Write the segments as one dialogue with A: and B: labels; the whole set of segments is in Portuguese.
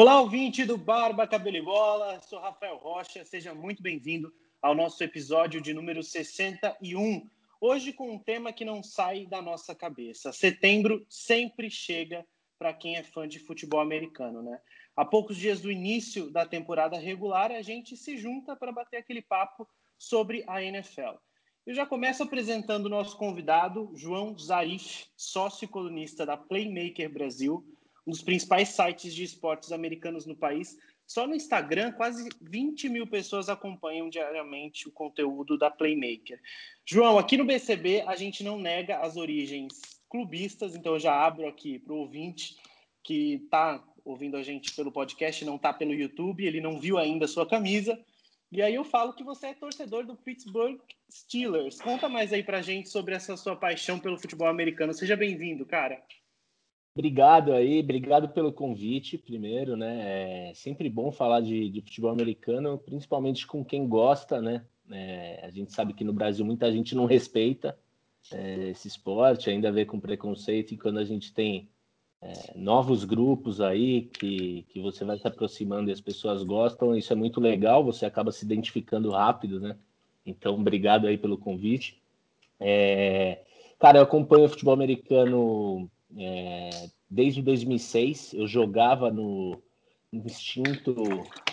A: Olá, ouvinte do Barba Cabelo e Bola, sou Rafael Rocha, seja muito bem-vindo ao nosso episódio de número 61. Hoje com um tema que não sai da nossa cabeça. Setembro sempre chega para quem é fã de futebol americano, né? Há poucos dias do início da temporada regular, a gente se junta para bater aquele papo sobre a NFL. Eu já começo apresentando o nosso convidado, João Zarif, sócio colunista da Playmaker Brasil, um dos principais sites de esportes americanos no país. Só no Instagram, quase 20 mil pessoas acompanham diariamente o conteúdo da Playmaker. João, aqui no BCB a gente não nega as origens clubistas, então eu já abro aqui para o ouvinte que está ouvindo a gente pelo podcast, não está pelo YouTube, ele não viu ainda a sua camisa. E aí eu falo que você é torcedor do Pittsburgh Steelers. Conta mais aí pra gente sobre essa sua paixão pelo futebol americano. Seja bem-vindo, cara.
B: Obrigado aí, obrigado pelo convite, primeiro, né? É sempre bom falar de, de futebol americano, principalmente com quem gosta, né? É, a gente sabe que no Brasil muita gente não respeita é, esse esporte, ainda vê com preconceito, e quando a gente tem é, novos grupos aí que, que você vai se aproximando e as pessoas gostam, isso é muito legal, você acaba se identificando rápido, né? Então, obrigado aí pelo convite. É, cara, eu acompanho o futebol americano é, desde 2006, eu jogava no, extinto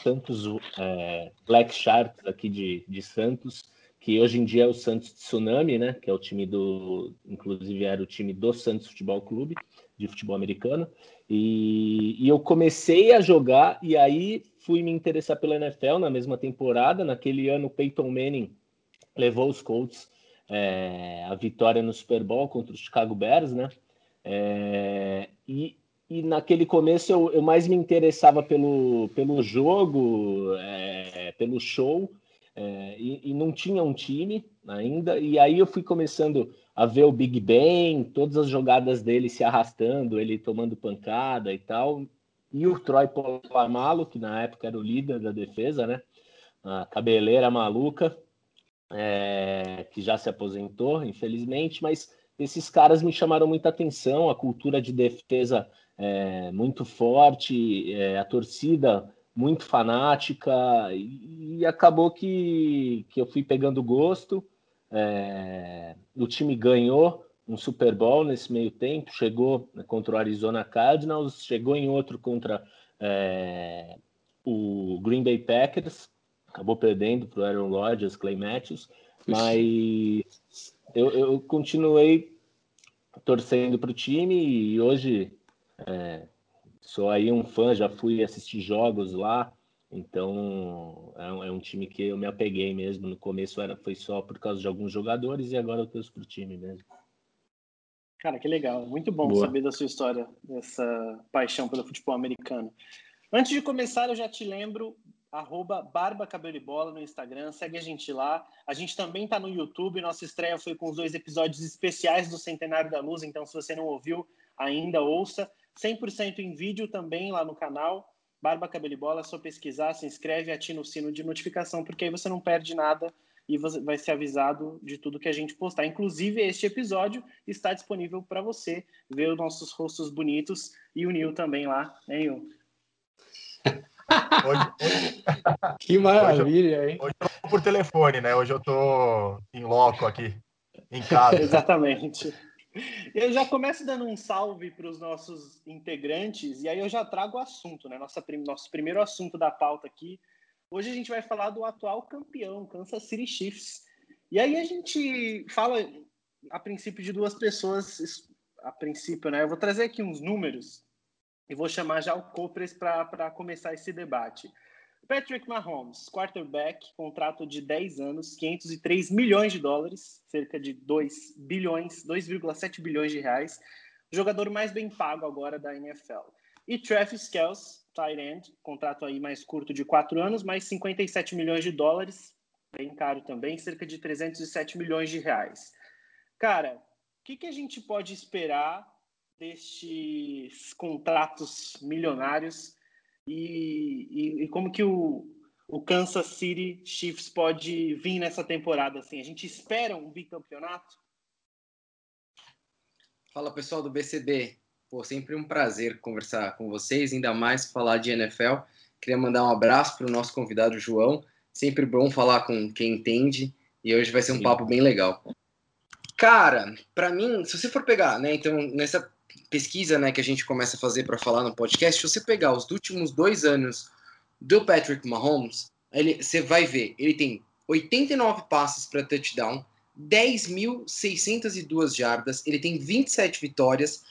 B: Santos é, Black Sharks aqui de, de Santos, que hoje em dia é o Santos Tsunami, né? Que é o time do, inclusive era o time do Santos Futebol Clube de futebol americano. E, e, eu comecei a jogar e aí fui me interessar pela NFL na mesma temporada. Naquele ano, Peyton Manning levou os Colts é, a vitória no Super Bowl contra os Chicago Bears, né? É, e, e naquele começo eu, eu, mais me interessava pelo, pelo jogo, é, pelo show, é, e, e, não tinha um time ainda. E aí eu fui começando a ver o Big Ben, todas as jogadas dele se arrastando, ele tomando pancada e tal. E o Troy Polamalu, que na época era o líder da defesa, né? A cabeleira maluca, é, que já se aposentou, infelizmente, mas esses caras me chamaram muita atenção, a cultura de defesa é, muito forte, é, a torcida muito fanática, e, e, acabou que, que eu fui pegando gosto. É, o time ganhou um Super Bowl nesse meio tempo, chegou contra o Arizona Cardinals, chegou em outro contra é, o Green Bay Packers, acabou perdendo para o Aaron Rodgers, Clay Matthews, mas eu, eu continuei torcendo para o time e hoje é, sou aí um fã, já fui assistir jogos lá, então é um, é um, time que eu me apeguei mesmo. No começo era, foi só por causa de alguns jogadores e agora eu torço para o time mesmo.
A: Cara, que legal. Muito bom Boa. saber da sua história, dessa paixão pelo futebol americano. Antes de começar, eu já te lembro arroba Barba Cabelo e Bola no Instagram, segue a gente lá. A gente também está no YouTube, nossa estreia foi com os dois episódios especiais do Centenário da Luz, então se você não ouviu ainda, ouça. 100% em vídeo também lá no canal, Barba Cabelo e Bola, é só pesquisar, se inscreve, atina o sino de notificação, porque aí você não perde nada e você vai ser avisado de tudo que a gente postar. Inclusive, este episódio está disponível para você ver os nossos rostos bonitos e o Nil também lá, né, Nil?
C: Hoje, hoje... Que maravilha, hoje, hein? Hoje eu tô por telefone, né? Hoje eu tô em loco aqui, em casa.
A: Exatamente. Eu já começo dando um salve para os nossos integrantes e aí eu já trago o assunto, né? Nossa, nosso primeiro assunto da pauta aqui. Hoje a gente vai falar do atual campeão, Kansas City Chiefs. E aí a gente fala a princípio de duas pessoas, a princípio, né? Eu vou trazer aqui uns números e vou chamar já o Copres para começar esse debate. Patrick Mahomes, quarterback, contrato de 10 anos, 503 milhões de dólares, cerca de 2 bilhões, 2,7 bilhões de reais. Jogador mais bem pago agora da NFL. E Travis Kelce, tight end, contrato aí mais curto de 4 anos, mais 57 milhões de dólares, bem caro também, cerca de 307 milhões de reais. Cara, o que, que a gente pode esperar destes contratos milionários e, e, e, como que o, o Kansas City Chiefs pode vir nessa temporada? Assim, a gente espera um bicampeonato?
D: Fala pessoal do BCB. Pô, sempre um prazer conversar com vocês, ainda mais falar de NFL. Queria mandar um abraço para o nosso convidado João. Sempre bom falar com quem entende e hoje vai ser um Sim. papo bem legal. Cara, para mim, se você for pegar, né, então nessa pesquisa, né, que a gente começa a fazer para falar no podcast, se você pegar os últimos dois anos do Patrick Mahomes, ele, você vai ver, ele tem 89 passes para touchdown, 10.602 jardas, ele tem 27 vitórias,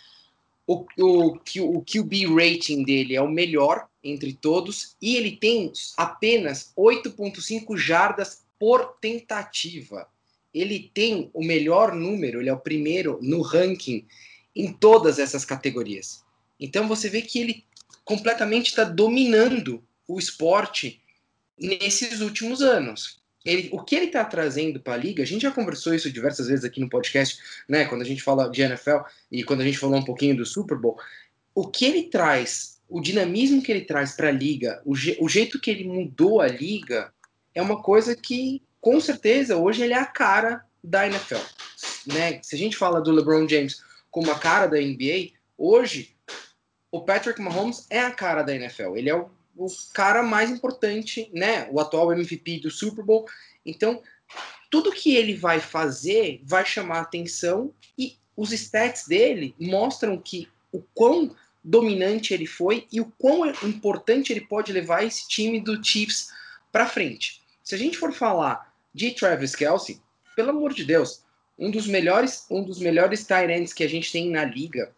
D: o, o, o QB rating dele é o melhor entre todos e ele tem apenas 8,5 jardas por tentativa. Ele tem o melhor número, ele é o primeiro no ranking em todas essas categorias. Então você vê que ele completamente está dominando o esporte nesses últimos anos. Ele, o que ele está trazendo para a liga, a gente já conversou isso diversas vezes aqui no podcast, né? Quando a gente fala de NFL e quando a gente falou um pouquinho do Super Bowl, o que ele traz, o dinamismo que ele traz para a liga, o, je, o jeito que ele mudou a liga, é uma coisa que, com certeza, hoje ele é a cara da NFL. Né? Se a gente fala do LeBron James como a cara da NBA, hoje o Patrick Mahomes é a cara da NFL. Ele é o o cara mais importante, né? O atual MVP do Super Bowl. Então, tudo que ele vai fazer vai chamar atenção e os stats dele mostram que o quão dominante ele foi e o quão importante ele pode levar esse time do Chiefs para frente. Se a gente for falar de Travis Kelsey, pelo amor de Deus, um dos melhores, um dos melhores tight que a gente tem na liga,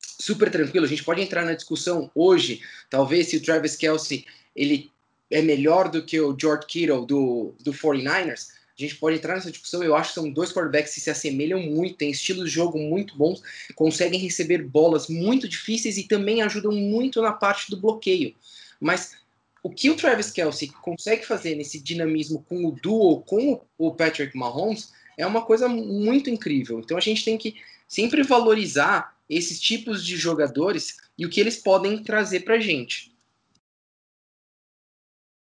D: super tranquilo. A gente pode entrar na discussão hoje, talvez se o Travis Kelsey ele é melhor do que o George Kittle do, do 49ers. A gente pode entrar nessa discussão. Eu acho que são dois quarterbacks que se assemelham muito, têm estilos de jogo muito bons, conseguem receber bolas muito difíceis e também ajudam muito na parte do bloqueio. Mas o que o Travis Kelsey consegue fazer nesse dinamismo com o duo, com o Patrick Mahomes, é uma coisa muito incrível. Então a gente tem que sempre valorizar esses tipos de jogadores e o que eles podem trazer para gente.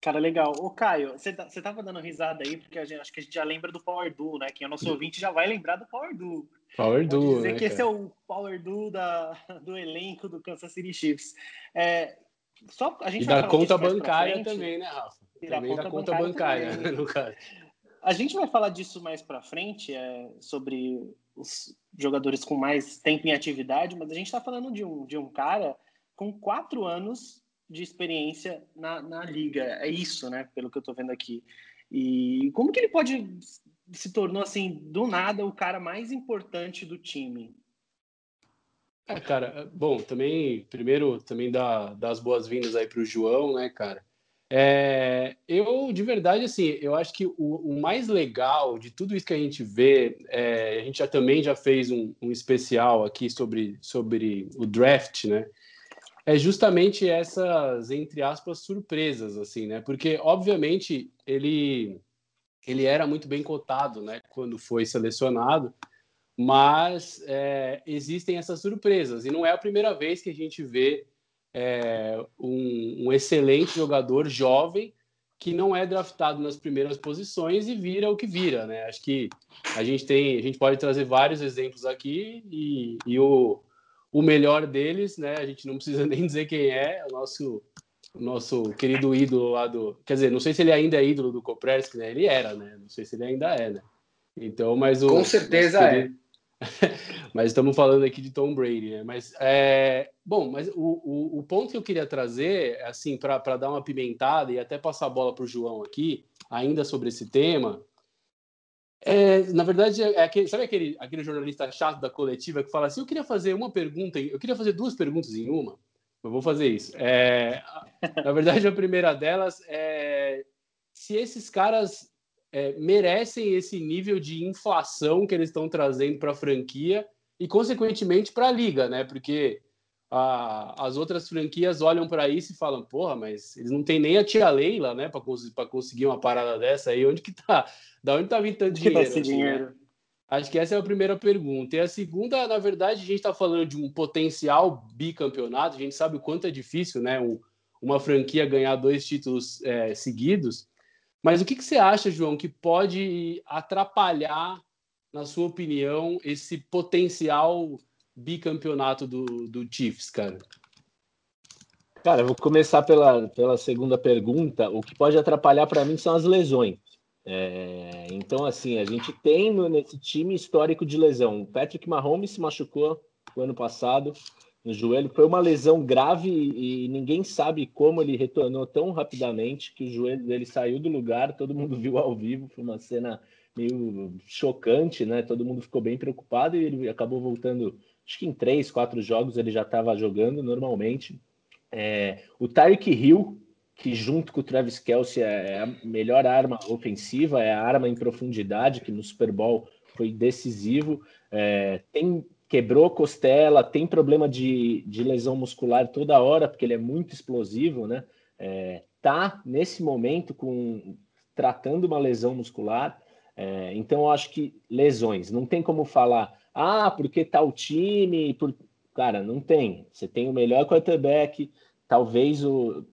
A: Cara, legal. Ô, Caio, você tá, tava dando risada aí, porque a gente, acho que a gente já lembra do Power Duo, né? Quem é nosso ouvinte já vai lembrar do Power Duo.
E: Power Duo,
A: dizer
E: né,
A: que esse é o Power Duo da, do elenco do Kansas City Chiefs. É,
E: só, a gente e da conta bancária também, né, Rafa? E também da conta, bancária, bancária no caso.
A: A gente vai falar disso mais para frente, é, sobre os jogadores com mais tempo em atividade, mas a gente está falando de um, de um cara com quatro anos de experiência na, na liga. É isso, né? Pelo que eu estou vendo aqui. E como que ele pode se tornou assim do nada o cara mais importante do time?
E: É, cara, bom, também primeiro também dá as boas-vindas aí para o João, né, cara? É, eu, de verdade, assim, eu acho que o, o, mais legal de tudo isso que a gente vê, é, a gente já também já fez um, um, especial aqui sobre, sobre o draft, né? É justamente essas, entre aspas, surpresas, assim, né? Porque, obviamente, ele, ele era muito bem cotado, né? Quando foi selecionado, mas é, existem essas surpresas, e não é a primeira vez que a gente vê é, um, um, excelente jogador jovem que não é draftado nas primeiras posições e vira o que vira, né? Acho que a gente tem, a gente pode trazer vários exemplos aqui e, e o, o melhor deles, né? A gente não precisa nem dizer quem é, o nosso o nosso querido ídolo lá do, quer dizer, não sei se ele ainda é ídolo do Kopreski, né? Ele era, né? Não sei se ele ainda é, né? Então, mas o
D: com certeza querido, é.
E: mas estamos falando aqui de Tom Brady, né? Mas é, bom, mas o, o, o, ponto que eu queria trazer, assim, para dar uma pimentada e até passar a bola para o João aqui, ainda sobre esse tema, é, na verdade, é aquele, sabe aquele, aquele jornalista chato da coletiva que fala assim: eu queria fazer uma pergunta, eu queria fazer duas perguntas em uma. Eu vou fazer isso. É, na verdade, a primeira delas é se esses caras é, merecem esse nível de inflação que eles estão trazendo para a franquia e, consequentemente, para a liga, né? Porque a, as outras franquias olham para isso e falam: porra, mas eles não têm nem a tia Leila, né, para cons conseguir uma parada dessa aí. Onde que tá? Da onde tá vindo tanto dinheiro? Assim, né? dinheiro? Né? Acho que essa é a primeira pergunta. E a segunda, na verdade, a gente está falando de um potencial bicampeonato. A gente sabe o quanto é difícil, né? Um, uma franquia ganhar dois títulos é, seguidos. Mas o que, que você acha, João, que pode atrapalhar, na sua opinião, esse potencial bicampeonato do, do Chiefs, cara?
B: Cara, eu vou começar pela, pela segunda pergunta. O que pode atrapalhar para mim são as lesões. É, então, assim, a gente tem nesse time histórico de lesão. O Patrick Mahomes se machucou o ano passado no joelho. Foi uma lesão grave e ninguém sabe como ele retornou tão rapidamente que o joelho dele saiu do lugar. Todo mundo viu ao vivo. Foi uma cena meio chocante, né? Todo mundo ficou bem preocupado e ele acabou voltando. Acho que em três, quatro jogos ele já estava jogando normalmente. É, o Tyreek Hill, que junto com o Travis Kelsey é, é a melhor arma ofensiva, é a arma em profundidade, que no Super Bowl foi decisivo. É, tem quebrou costela, tem problema de, de lesão muscular toda hora, porque ele é muito explosivo, né? É, tá nesse momento com tratando uma lesão muscular. É, então, eu acho que lesões, não tem como falar, ah, porque tal tá time, por... cara, não tem. Você tem o melhor quarterback, talvez o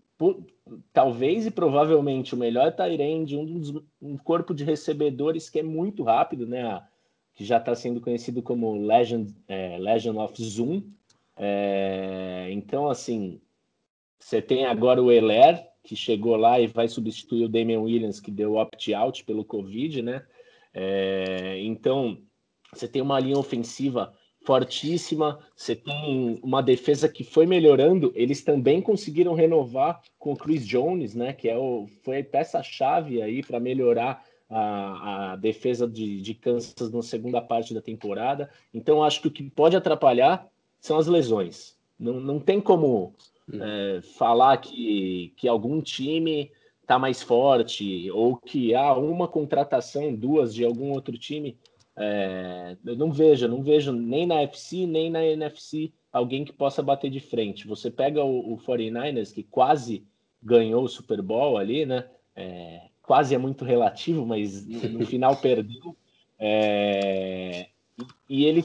B: talvez e provavelmente o melhor Tyrande, um, dos, um corpo de recebedores que é muito rápido, né? Que já está sendo conhecido como Legend, é, Legend of Zoom. É, então, assim, você tem agora o Eler, que chegou lá e vai substituir o Damian Williams, que deu opt-out pelo Covid, né? É, então, você tem uma linha ofensiva fortíssima, você tem uma defesa que foi melhorando, eles também conseguiram renovar com o Chris Jones, né, que é o, foi a peça-chave aí para melhorar a, a, defesa de, de Kansas na segunda parte da temporada. Então, acho que o que pode atrapalhar são as lesões. Não, não tem como hum. é, falar que, que algum time está mais forte ou que há uma contratação, duas de algum outro time é, eu não vejo, não vejo nem na FC nem na NFC alguém que possa bater de frente. Você pega o, o 49ers, que quase ganhou o Super Bowl ali, né? É, quase é muito relativo, mas no, no final perdeu. É, e ele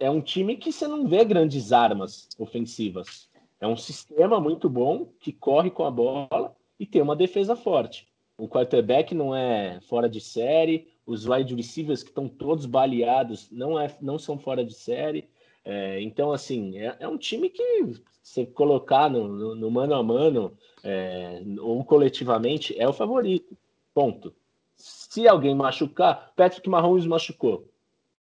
B: é um time que você não vê grandes armas ofensivas. É um sistema muito bom que corre com a bola e tem uma defesa forte. O quarterback não é fora de série, os wide receivers que estão todos baleados não, é, não são fora de série. É, então, assim, é, é, um time que você colocar no, no, no mano a mano é, ou coletivamente é o favorito. Ponto. Se alguém machucar, Patrick Mahomes machucou.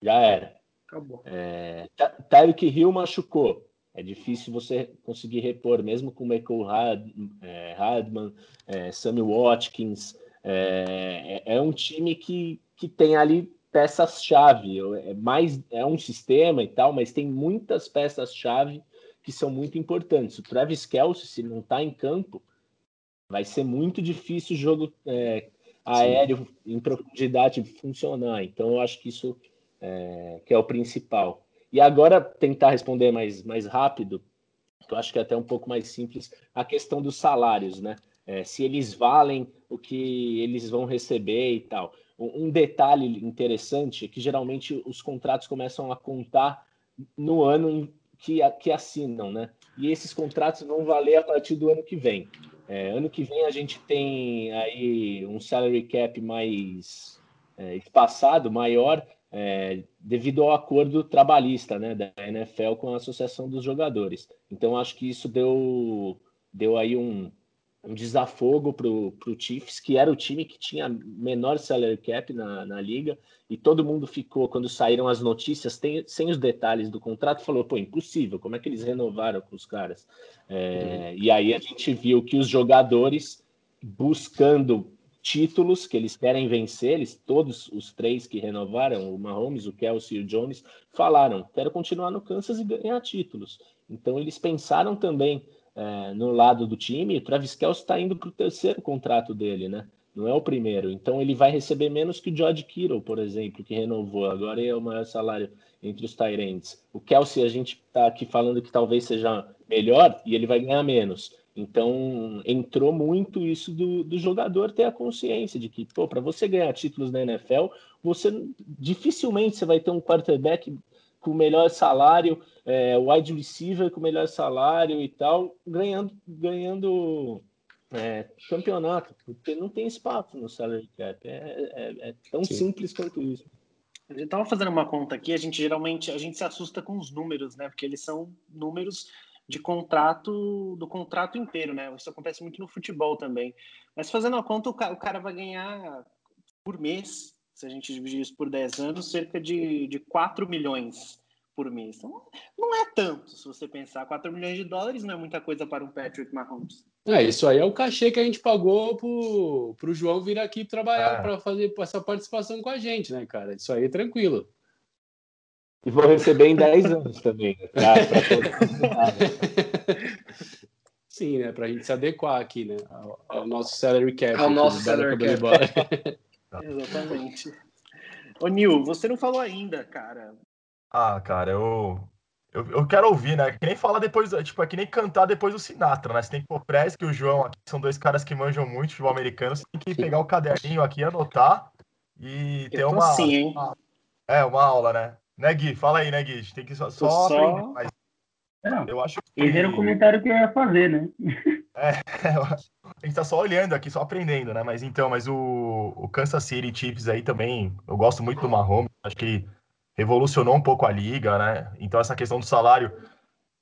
B: Já era. Acabou. É, Tyreek Hill machucou. É difícil você conseguir repor, mesmo com Michael Hardman, é, é, Sammy Watkins. É, é, é um time que, que tem ali peças-chave. É mais é um sistema e tal, mas tem muitas peças-chave que são muito importantes. O Travis Kelce, se não está em campo, vai ser muito difícil o jogo é, aéreo Sim. em profundidade funcionar. Então, eu acho que isso é, que é o principal. E agora tentar responder mais, mais rápido, que eu acho que é até um pouco mais simples, a questão dos salários, né? É, se eles valem o que eles vão receber e tal. Um detalhe interessante é que geralmente os contratos começam a contar no ano que, que assinam, né? E esses contratos vão valer a partir do ano que vem. É, ano que vem a gente tem aí um salary cap mais é, espaçado, maior, é, devido ao acordo trabalhista né, da NFL com a Associação dos Jogadores. Então acho que isso deu, deu aí um, um desafogo para o Chiefs, que era o time que tinha menor salary cap na, na liga, e todo mundo ficou, quando saíram as notícias, tem, sem os detalhes do contrato, falou, pô, impossível, como é que eles renovaram com os caras? É, uhum. E aí a gente viu que os jogadores buscando títulos que eles querem vencer, eles, todos os três que renovaram, o Mahomes, o Kelsey e o Jones, falaram, quero continuar no Kansas e ganhar títulos. Então eles pensaram também é, no lado do time, Travis Kelce está indo para o terceiro contrato dele, né? Não é o primeiro. Então ele vai receber menos que o George Kittle, por exemplo, que renovou. Agora é o maior salário entre os Tyrants. O Kelsey, a gente está aqui falando que talvez seja melhor e ele vai ganhar menos. Então entrou muito isso do, do jogador ter a consciência de que, pô, para você ganhar títulos na NFL, você dificilmente você vai ter um quarterback com o melhor salário, é, wide receiver com o melhor salário e tal, ganhando, ganhando é, campeonato, porque não tem espaço no salary cap. É, é, é tão Sim. simples quanto isso.
A: A gente estava fazendo uma conta aqui, a gente geralmente a gente se assusta com os números, né? Porque eles são números de contrato do contrato inteiro, né? Isso acontece muito no futebol também. Mas fazendo a conta, o cara vai ganhar por mês, se a gente dividir isso por 10 anos, cerca de, de 4 milhões por mês. Então, não é tanto, se você pensar. 4 milhões de dólares não é muita coisa para um Patrick Mahomes.
E: É, isso aí é o cachê que a gente pagou pro, pro João vir aqui trabalhar, é. para fazer essa participação com a gente, né, cara? Isso aí é tranquilo.
B: E vou receber em 10 anos também, né? pra,
E: Sim, né? Pra gente se adequar aqui, né? Ao, ao nosso salary cap.
D: Ao nosso salary cap.
A: Exatamente. Ô, Nil, você não falou ainda, cara.
C: Ah, cara, eu, eu, eu quero ouvir, né? Que nem falar depois, tipo, é que nem cantar depois do Sinatra, né? Você tem que pôr Press que o João aqui são dois caras que manjam muito futebol americano. Você tem que pegar o caderninho aqui, anotar e ter uma,
A: assim,
C: uma. É, uma aula, né? Né, Gui? Fala aí, né, Gui? A gente tem que só, só, só... aprender. Mas
F: Não, eu acho que... Esse era o comentário que eu ia fazer, né?
C: É, a gente tá só olhando aqui, só aprendendo, né? Mas então, mas o, o Kansas City Chiefs aí também, eu gosto muito do Mahomes, acho que revolucionou um pouco a liga, né? Então essa questão do salário,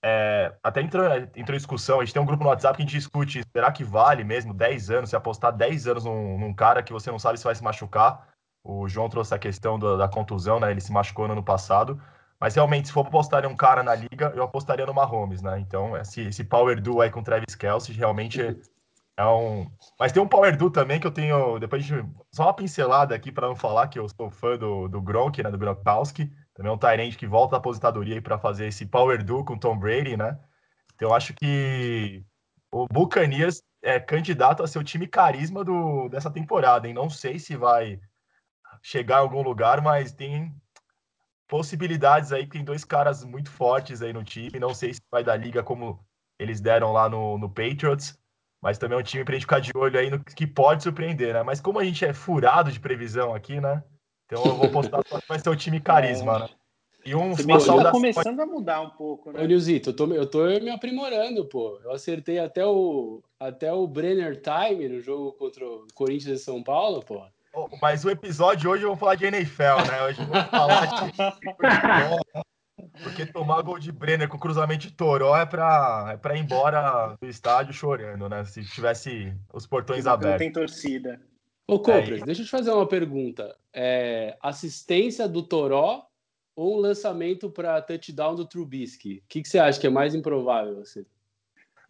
C: é, até entrou, entrou em discussão, a gente tem um grupo no WhatsApp que a gente discute, será que vale mesmo 10 anos, se apostar 10 anos num, num cara que você não sabe se vai se machucar, o João trouxe a questão da, da, contusão, né? Ele se machucou no ano passado. Mas realmente, se for apostar em um cara na liga, eu apostaria no Mahomes, né? Então, esse, esse Power Duo aí com o Travis Kelsey realmente é um. Mas tem um Power Duo também que eu tenho. Depois gente... Só uma pincelada aqui para não falar que eu sou fã do, do Gronk, né? Do Gronkowski. Também é um Tyrande que volta da aposentadoria para fazer esse Power Duo com o Tom Brady, né? Então, eu acho que o Buccaneers é candidato a ser o time carisma do, dessa temporada, hein? Não sei se vai chegar em algum lugar, mas tem possibilidades aí, tem dois caras muito fortes aí no time. Não sei se vai dar liga como eles deram lá no, no Patriots, mas também é um time pra gente ficar de olho aí no que pode surpreender, né? Mas como a gente é furado de previsão aqui, né? Então eu vou postar que vai ser o time carisma, é. né?
A: E um uma tá começando a mudar um pouco, né?
E: Ô, Nilzito, eu tô, eu tô me aprimorando, pô. Eu acertei até o, até o Brenner Time no jogo contra o Corinthians e São Paulo, pô.
C: Mas o episódio hoje eu vou falar de NFL, né? Hoje eu vou falar de porque tomar gol de Brenner com cruzamento de Toró é pra, é pra ir embora do estádio chorando, né? Se tivesse os portões abertos. Não
A: tem torcida.
E: Ô, Compras, é, deixa eu te fazer uma pergunta. É, assistência do Toró ou um lançamento para touchdown do Trubisky? O que, que você acha que é mais improvável? Você?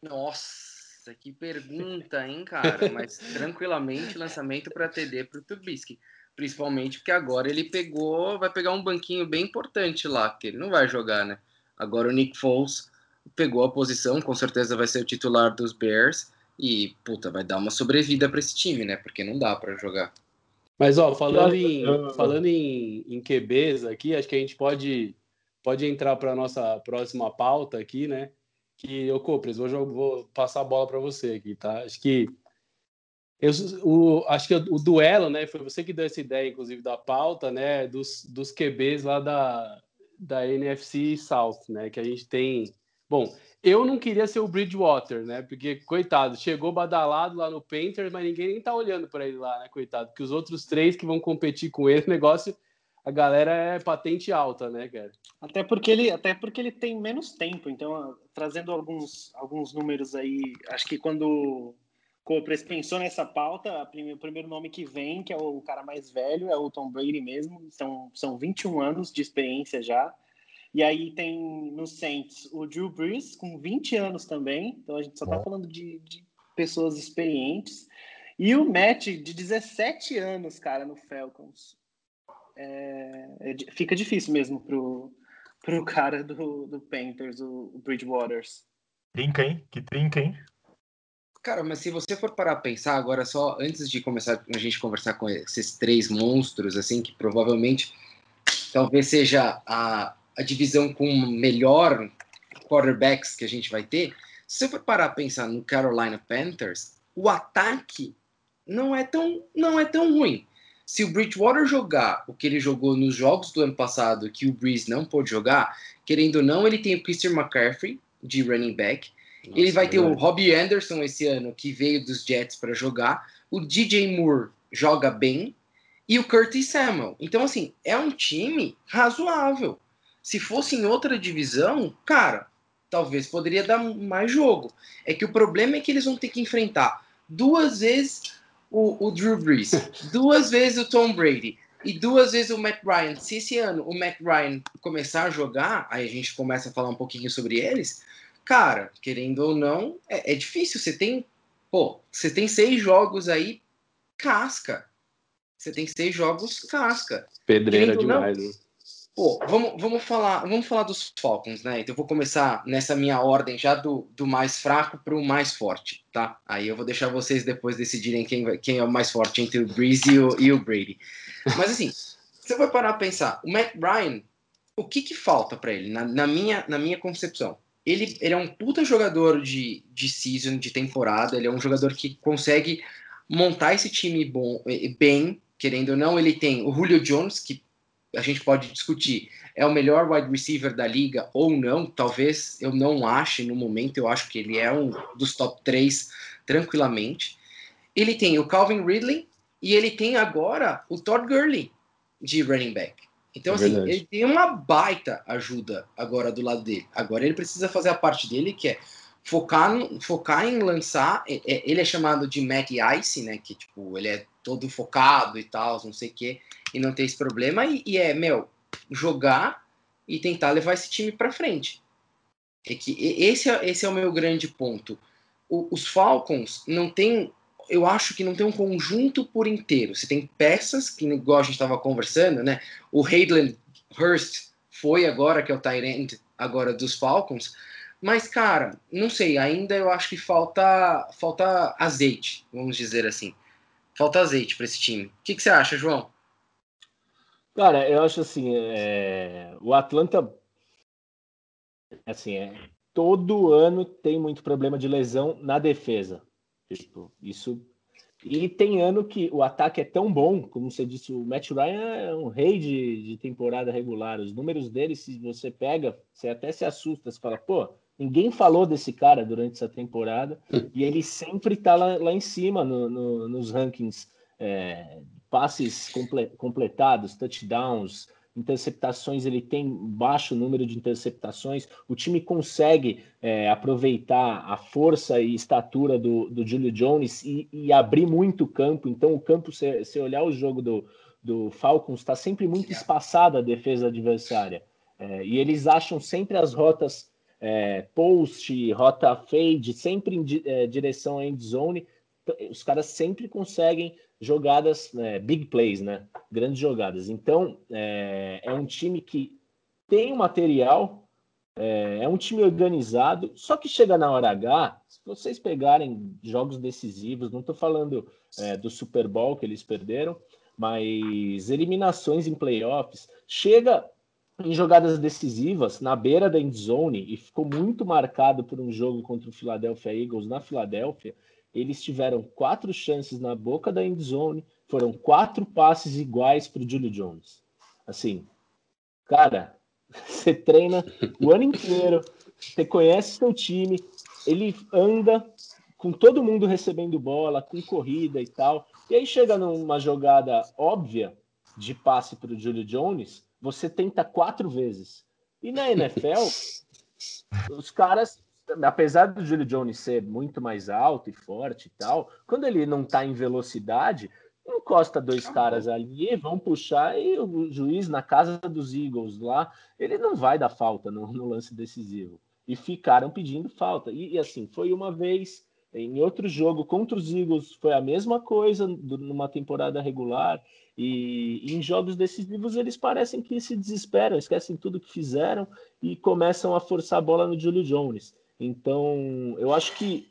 D: Nossa! Nossa, que pergunta, hein, cara? Mas tranquilamente lançamento para TD para o Trubisky. Principalmente porque agora ele pegou, vai pegar um banquinho bem importante lá, que ele não vai jogar, né? Agora o Nick Foles pegou a posição, com certeza vai ser o titular dos Bears e, puta, vai dar uma sobrevida para esse time, né? Porque não dá para jogar.
E: Mas, ó, falando em, falando em, em QBs aqui, acho que a gente pode, pode entrar para nossa próxima pauta aqui, né? Que eu Copres, hoje eu vou passar a bola para você aqui, tá? Acho que eu, o, acho que o duelo, né? Foi você que deu essa ideia, inclusive, da pauta, né? Dos, dos QBs lá da, da NFC South, né? Que a gente tem. Bom, eu não queria ser o Bridgewater, né? Porque, coitado, chegou badalado lá no Panthers, mas ninguém nem tá olhando para ele lá, né? Coitado, porque os outros três que vão competir com ele, o negócio a galera é patente alta, né, cara?
A: Até porque ele, até porque ele tem menos tempo. Então, trazendo alguns, alguns números aí, acho que quando o Copres pensou nessa pauta, o primeiro nome que vem, que é o cara mais velho, é o Tom Brady mesmo. São, são 21 anos de experiência já. E aí tem no Saints o Drew Brees, com 20 anos também. Então a gente só tá falando de, de pessoas experientes. E o Matt, de 17 anos, cara, no Falcons é, é, fica difícil mesmo pro, pro cara do, do Panthers, o, o Bridgewaters.
C: Trinca, hein? Que trinca, hein?
D: Cara, mas se você for parar a pensar agora, só antes de começar a gente conversar com esses três monstros, assim, que provavelmente talvez seja a, a divisão com melhor quarterbacks que a gente vai ter, se você for parar a pensar no Carolina Panthers, o ataque não é tão, não é tão ruim. Se o Bridgewater jogar o que ele jogou nos jogos do ano passado, que o Breeze não pôde jogar, querendo ou não, ele tem o Christian McCaffrey de running back. Nossa, ele vai ter o Robbie Anderson esse ano, que veio dos Jets para jogar. O DJ Moore joga bem. e o Curtis Samuel. Então, assim, é um time razoável. Se fosse em outra divisão, cara, talvez poderia dar mais jogo. É que o problema é que eles vão ter que enfrentar duas vezes o, o Drew Brees, duas vezes o Tom Brady e duas vezes o Matt Ryan. Se esse ano o Matt Ryan começar a jogar, aí a gente começa a falar um pouquinho sobre eles. Cara, querendo ou não, é, é difícil. Você tem, pô, você tem seis jogos aí, casca. Você tem seis jogos, casca.
E: Pedreira demais. Não,
D: né? Pô, vamos, vamos, falar, vamos falar dos Falcons, né? Então eu vou começar nessa minha ordem já do, do mais fraco para o mais forte, tá? Aí eu vou deixar vocês depois decidirem quem, quem é o mais forte entre o Breeze e o, e o Brady. Mas assim, você vai parar a pensar, o Matt Ryan, o que que falta para ele, na, na, minha, na minha concepção? Ele, ele é um puta jogador de, de season, de temporada, ele é um jogador que consegue montar esse time bom, eh, bem, querendo ou não, ele tem o Julio Jones, que a gente pode discutir, é o melhor wide receiver da liga ou não, talvez eu não ache no momento, eu acho que ele é um dos top 3 tranquilamente. Ele tem o Calvin Ridley e ele tem agora o Todd Gurley de running back. Então, é assim, ele tem uma baita ajuda agora do lado dele. Agora ele precisa fazer a parte dele, que é focar, focar em lançar. É, é, ele é chamado de Mac Ice, né? Que tipo, ele é todo focado e tal, não sei o quê e não ter esse problema. E, e é, meu, jogar e tentar levar esse time para frente. É que esse é, esse é o meu grande ponto. O, os Falcons não tem, eu acho que não tem um conjunto por inteiro. Você tem peças, que igual a gente estava conversando, né? O Hayden Hurst foi agora, que é o Tyrant agora dos Falcons. Mas, cara, não sei, ainda eu acho que falta, falta azeite, vamos dizer assim. Falta azeite para esse time. O que, que você acha, João?
B: Cara, eu acho assim, é... o Atlanta, assim, é... todo ano tem muito problema de lesão na defesa. Tipo, isso. E tem ano que o ataque é tão bom, como você disse, o Matt Ryan é um rei de, de temporada regular. Os números dele, se você pega, você até se assusta, você fala, pô, ninguém falou desse cara durante essa temporada, e ele sempre tá lá, lá em cima no, no, nos rankings é, passes comple completados, touchdowns, interceptações, ele tem baixo número de interceptações. O time consegue é, aproveitar a força e estatura do, do Julio Jones e, e abrir muito campo. Então, o campo, se, se olhar o jogo do, do Falcons, está sempre muito espaçada a defesa adversária. É, e eles acham sempre as rotas é, post, rota fade, sempre em é, direção à end zone. Os caras sempre conseguem jogadas, né, big plays, né? Grandes jogadas. Então, é, é um time que tem o material, é, é, um time organizado, só que chega na hora H, se vocês pegarem jogos decisivos, não estou falando é, do Super Bowl que eles perderam, mas eliminações em playoffs, chega em jogadas decisivas na beira da end zone e ficou muito marcado por um jogo contra o Philadelphia Eagles na Filadélfia, eles tiveram quatro chances na boca da end zone, foram quatro passes iguais para o Julio Jones. Assim, cara, você treina o ano inteiro, você conhece seu time, ele anda com todo mundo recebendo bola, com corrida e tal, e aí chega numa jogada óbvia de passe para o Julio Jones, você tenta quatro vezes. E na NFL, os caras apesar do Julio Jones ser muito mais alto e forte e tal, quando ele não está em velocidade, encosta dois caras ali, vão puxar e o juiz na casa dos Eagles lá, ele não vai dar falta no, no lance decisivo. E ficaram pedindo falta. E, e, assim, foi uma vez, em outro jogo contra os Eagles, foi a mesma coisa numa temporada regular. E, e em jogos decisivos eles parecem que se desesperam, esquecem tudo que fizeram e começam a forçar a bola no Julio Jones. Então, eu acho que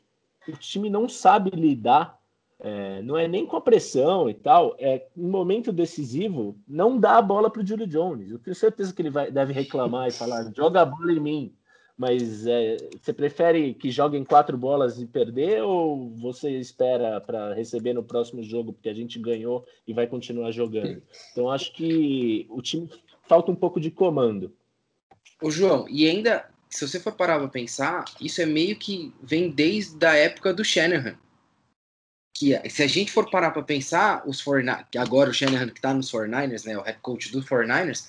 B: o time não sabe lidar, é, não é nem com a pressão e tal, é em momento decisivo, não dá a bola para o Julio Jones. Eu tenho certeza que ele vai, deve reclamar e falar: joga a bola em mim. Mas é, você prefere que joguem quatro bolas e perder ou você espera para receber no próximo jogo porque a gente ganhou e vai continuar jogando? Então acho que o time falta um pouco de comando.
D: O João, e ainda se você for parar para pensar, isso é meio que vem desde a época do Shanahan. que se a gente for parar para pensar, os 49, agora o Shanahan que está nos 49ers, né, o head coach do 49ers,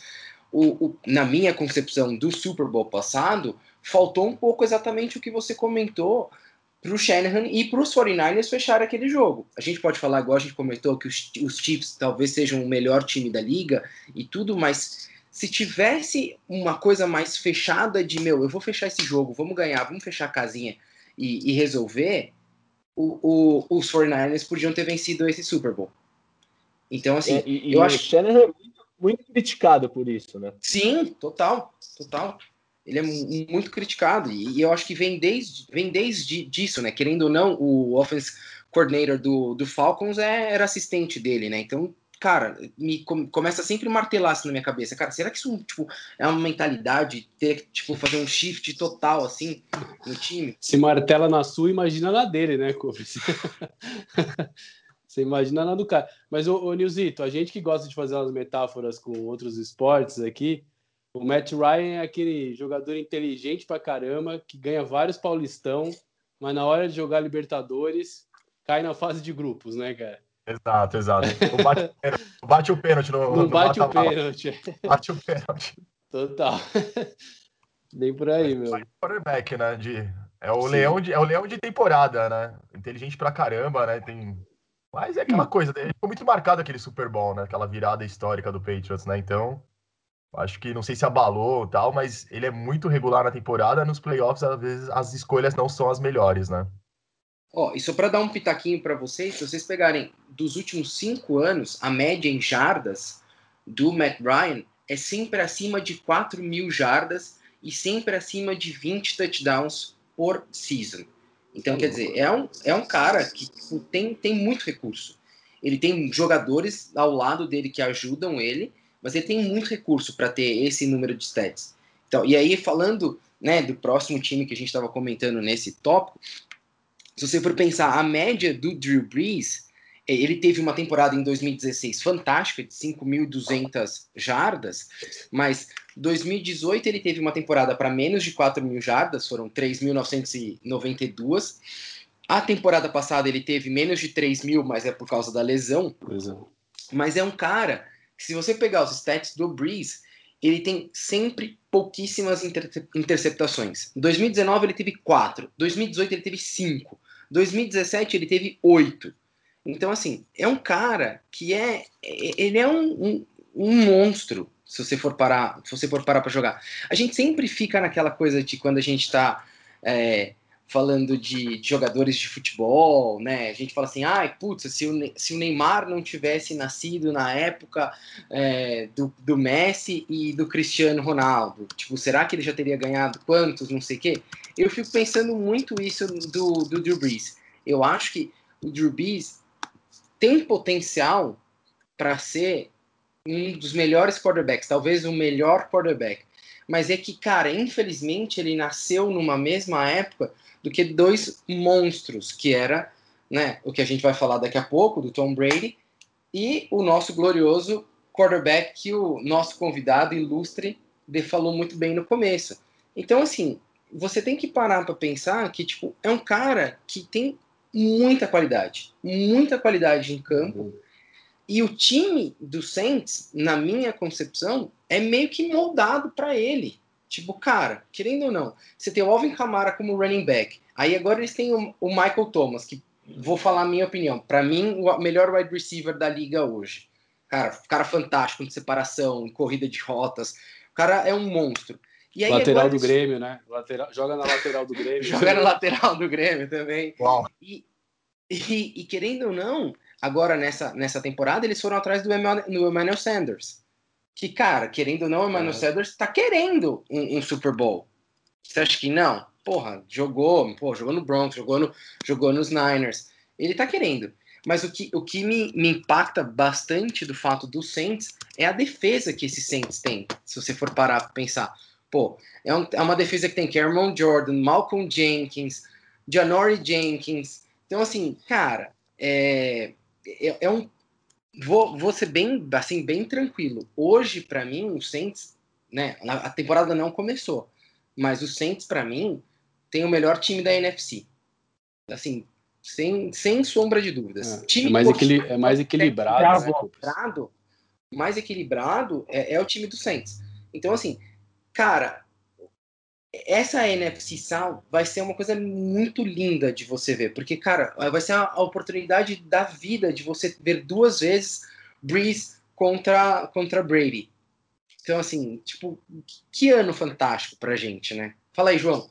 D: o, o, na minha concepção do Super Bowl passado, faltou um pouco exatamente o que você comentou para o Shanahan e para os 49ers fechar aquele jogo. A gente pode falar, igual a gente comentou, que os, os Chiefs talvez sejam o melhor time da liga e tudo, mas se tivesse uma coisa mais fechada de, meu, eu vou fechar esse jogo, vamos ganhar, vamos fechar a casinha e, e resolver, o, o, os 49ers podiam ter vencido esse Super Bowl. Então, assim,
B: é, e, eu e acho. O Shanahan é muito, muito criticado por isso, né?
D: Sim, total, total. Ele é muito criticado e, e eu acho que vem desde, vem desde disso, né? Querendo ou não, o offense coordinator do, do Falcons é, era assistente dele, né? Então, cara, me começa sempre a martelar isso na minha cabeça. Cara, será que isso tipo, é uma mentalidade ter tipo fazer um shift total assim no time?
E: Se martela na sua, imagina na dele, né, Cofres? Você imagina na do cara. Mas, ô, ô Nilzito, a gente que gosta de fazer umas metáforas com outros esportes aqui, o Matt Ryan é aquele jogador inteligente pra caramba, que ganha vários Paulistão, mas na hora de jogar Libertadores, cai na fase de grupos, né, cara?
C: Exato, exato. Bate, bate, o pênalti no.
E: Não bate o pênalti.
C: Bate o pênalti.
E: Total. Bem por aí, é, meu.
C: Quarterback, né? De, é, o leão de, é o leão de temporada, né? Inteligente pra caramba, né? Tem. Mas é aquela coisa, ficou muito marcado aquele Super Bowl, né? Aquela virada histórica do Patriots, né? Então, acho que não sei se abalou tal, mas ele é muito regular na temporada. Nos playoffs, às vezes, as escolhas não são as melhores, né?
D: Ó, e só para dar um pitaquinho para vocês, se vocês pegarem dos últimos cinco anos, a média em jardas do Matt Ryan é sempre acima de 4 mil jardas e sempre acima de 20 touchdowns por season. Então, quer dizer, é um, é um cara que tipo, tem, tem muito recurso. Ele tem jogadores ao lado dele que ajudam ele, mas ele tem muito recurso para ter esse número de stats. Então, e aí, falando né, do próximo time que a gente estava comentando nesse tópico, se você for pensar a média do Drew Brees, é, ele teve uma temporada em 2016 fantástica, de 5.200 jardas, mas 2018 ele teve uma temporada para menos de 4 mil jardas, foram 3.992. A temporada passada ele teve menos de 3 mil, mas é por causa da lesão. É. Mas é um cara se você pegar os stats do Breeze, ele tem sempre pouquíssimas inter interceptações. Em 2019 ele teve 4, 2018 ele teve 5, 2017 ele teve 8. Então, assim, é um cara que é. Ele é um, um, um monstro, se você for parar, se você for parar para jogar. A gente sempre fica naquela coisa de quando a gente está é, falando de, de, jogadores de futebol, né? A gente fala assim, ai, ah, putz, se o, se o Neymar não tivesse nascido na época é, do, do Messi e do Cristiano Ronaldo, tipo, será que ele já teria ganhado quantos, não sei o quê? Eu fico pensando muito isso do, do Drew Brees. Eu acho que o Drew Brees tem potencial para ser um dos melhores quarterbacks, talvez o melhor quarterback. Mas é que, cara, infelizmente ele nasceu numa mesma época do que dois monstros, que era né, o que a gente vai falar daqui a pouco, do Tom Brady, e o nosso glorioso quarterback que o nosso convidado ilustre falou muito bem no começo. Então, assim, você tem que parar para pensar que, tipo, é um cara que tem muita qualidade, muita qualidade em campo, uhum. E o time do Saints, na minha concepção, é meio que moldado para ele. Tipo, cara, querendo ou não, você tem o Alvin Kamara como running back. Aí agora eles têm o, o Michael Thomas, que vou falar a minha opinião. Para mim, o melhor wide receiver da liga hoje. Cara, cara fantástico de separação, corrida de rotas. O cara é um monstro.
E: Aí, lateral do Grêmio, né? Lateral, joga na lateral do Grêmio.
D: joga na lateral do Grêmio também. Uau. E, e, e, querendo ou não, agora nessa, nessa temporada eles foram atrás do Emmanuel Sanders que, cara, querendo ou não, o Emmanuel é. Sanders tá querendo um, um, Super Bowl. Você acha que não? Porra, jogou, pô, jogou no Broncos, jogou, no, jogou nos Niners. Ele tá querendo. Mas o que, o que me, me impacta bastante do fato do Saints é a defesa que esse Saints tem, se você for parar pra pensar. Pô, é, um, é uma defesa que tem Cameron Jordan, Malcolm Jenkins, Janory Jenkins. Então, assim, cara, é, é, é um vou, vou ser bem, assim, bem tranquilo. Hoje, para mim, o Saints, né, a temporada não começou, mas o Saints, para mim, tem o melhor time da NFC. Assim, Sem, sem sombra de dúvidas.
E: É, time é mais, equili é mais equilibrado.
D: Né, mais equilibrado é, é o time do Saints. Então, assim, cara, essa NFC South vai ser uma coisa muito linda de você ver, porque, cara, vai ser a, oportunidade da vida de você ver duas vezes Breeze contra, contra Brady. Então, assim, tipo, que ano fantástico pra gente, né? Fala aí, João.